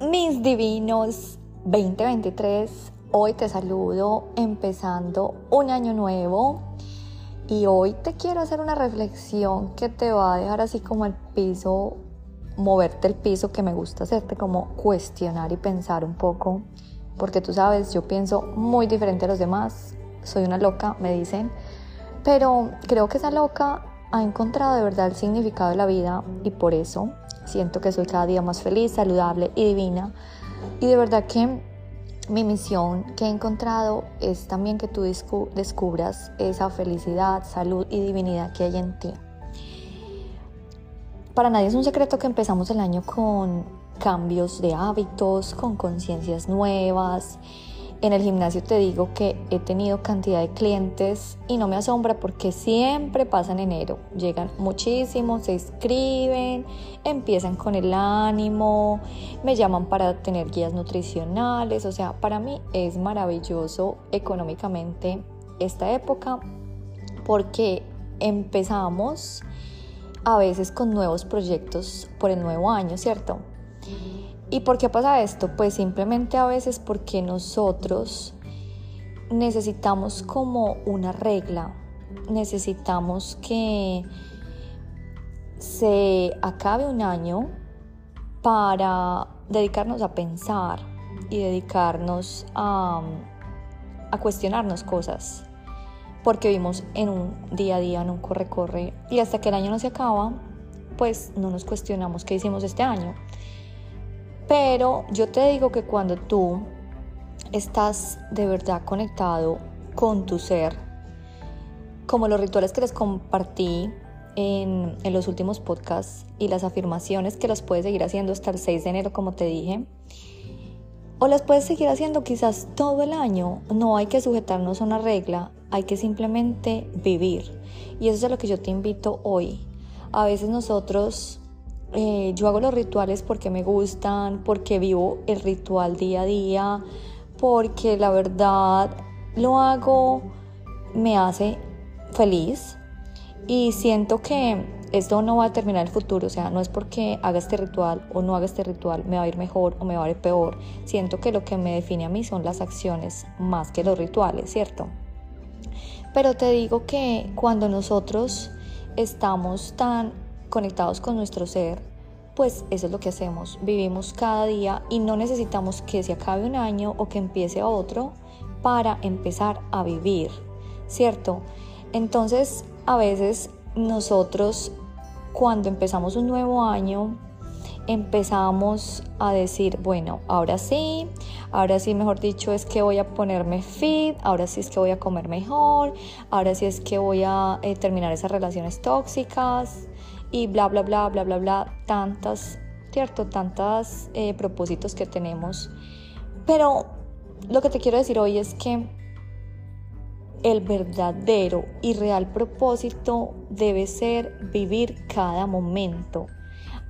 Mis divinos 2023, hoy te saludo empezando un año nuevo. Y hoy te quiero hacer una reflexión que te va a dejar así como el piso, moverte el piso que me gusta hacerte, como cuestionar y pensar un poco, porque tú sabes, yo pienso muy diferente a los demás, soy una loca, me dicen, pero creo que esa loca ha encontrado de verdad el significado de la vida y por eso Siento que soy cada día más feliz, saludable y divina. Y de verdad que mi misión que he encontrado es también que tú descubras esa felicidad, salud y divinidad que hay en ti. Para nadie es un secreto que empezamos el año con cambios de hábitos, con conciencias nuevas en el gimnasio te digo que he tenido cantidad de clientes y no me asombra porque siempre pasa en enero. Llegan muchísimos, se inscriben, empiezan con el ánimo, me llaman para tener guías nutricionales. O sea, para mí es maravilloso económicamente esta época porque empezamos a veces con nuevos proyectos por el nuevo año, ¿cierto? ¿Y por qué pasa esto? Pues simplemente a veces porque nosotros necesitamos como una regla, necesitamos que se acabe un año para dedicarnos a pensar y dedicarnos a, cuestionarnos cosas, porque vivimos en un día a día, en un corre-corre, y hasta que el año no se acaba, pues no nos cuestionamos qué hicimos este año. Pero yo te digo que cuando tú estás de verdad conectado con tu ser, como los rituales que les compartí en, en, los últimos podcasts y las afirmaciones que las puedes seguir haciendo hasta el 6 de enero, como te dije, o las puedes seguir haciendo quizás todo el año. No hay que sujetarnos a una regla, hay que simplemente vivir. Y eso es a lo que yo te invito hoy. A veces nosotros eh, yo hago los rituales porque me gustan, porque vivo el ritual día a día, porque la verdad lo hago, me hace feliz y siento que esto no va a terminar el futuro, o sea, no es porque haga este ritual o no haga este ritual me va a ir mejor o me va a ir peor, siento que lo que me define a mí son las acciones más que los rituales, ¿cierto? Pero te digo que cuando nosotros estamos tan conectados con nuestro ser, pues eso es lo que hacemos. Vivimos cada día y no necesitamos que se acabe un año o que empiece otro para empezar a vivir, ¿cierto? Entonces, a veces nosotros cuando empezamos un nuevo año, empezamos a decir, bueno, ahora sí, ahora sí, mejor dicho, es que voy a ponerme fit, ahora sí es que voy a comer mejor, ahora sí es que voy a eh, terminar esas relaciones tóxicas, y bla, bla, bla, bla, bla, bla, tantas, ¿cierto? Tantos eh, propósitos que tenemos. Pero lo que te quiero decir hoy es que el verdadero y real propósito debe ser vivir cada momento,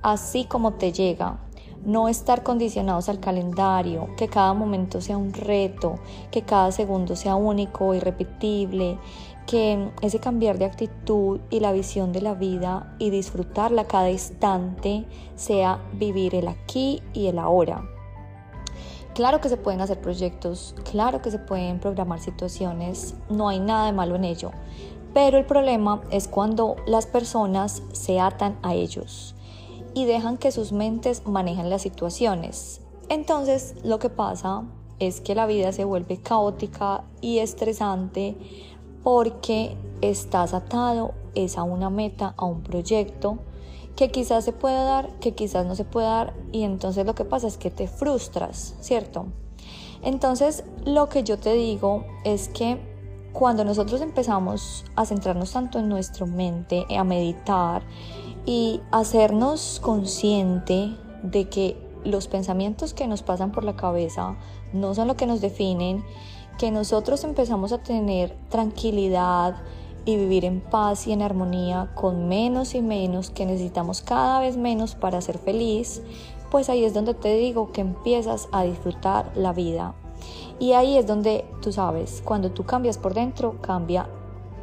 así como te llega. No estar condicionados al calendario, que cada momento sea un reto, que cada segundo sea único, irrepetible, que ese cambiar de actitud y la visión de la vida y disfrutarla cada instante sea vivir el aquí y el ahora. Claro que se pueden hacer proyectos, claro que se pueden programar situaciones, no hay nada de malo en ello, pero el problema es cuando las personas se atan a ellos y dejan que sus mentes manejen las situaciones. Entonces lo que pasa es que la vida se vuelve caótica y estresante porque estás atado es a una meta, a un proyecto que quizás se pueda dar, que quizás no se pueda dar y entonces lo que pasa es que te frustras, ¿cierto? Entonces lo que yo te digo es que cuando nosotros empezamos a centrarnos tanto en nuestra mente, a meditar y hacernos consciente de que los pensamientos que nos pasan por la cabeza no son lo que nos definen que nosotros empezamos a tener tranquilidad y vivir en paz y en armonía con menos y menos, que necesitamos cada vez menos para ser feliz, pues ahí es donde te digo que empiezas a disfrutar la vida. Y ahí es donde tú sabes, cuando tú cambias por dentro, cambia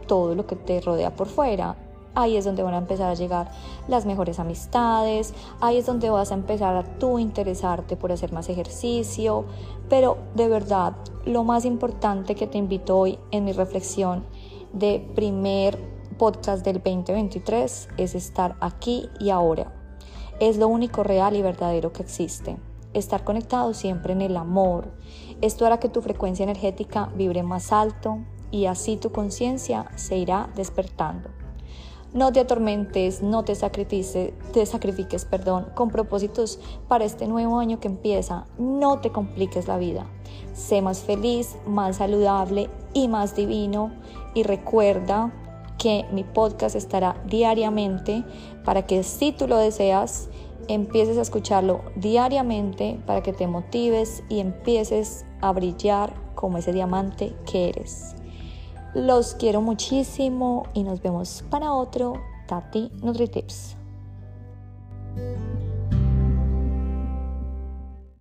todo lo que te rodea por fuera. Ahí es donde van a empezar a llegar las mejores amistades, ahí es donde vas a empezar a tú interesarte por hacer más ejercicio, pero de verdad, lo más importante que te invito hoy en mi reflexión de primer podcast del 2023 es estar aquí y ahora. Es lo único real y verdadero que existe. Estar conectado siempre en el amor. Esto hará que tu frecuencia energética vibre más alto y así tu conciencia se irá despertando. No te atormentes, no te sacrifiques, te sacrifiques, perdón, con propósitos para este nuevo año que empieza. No te compliques la vida. Sé más feliz, más saludable y más divino. Y recuerda que mi podcast estará diariamente para que si tú lo deseas, empieces a escucharlo diariamente para que te motives y empieces a brillar como ese diamante que eres. Los quiero muchísimo y nos vemos para otro Tati NutriTips.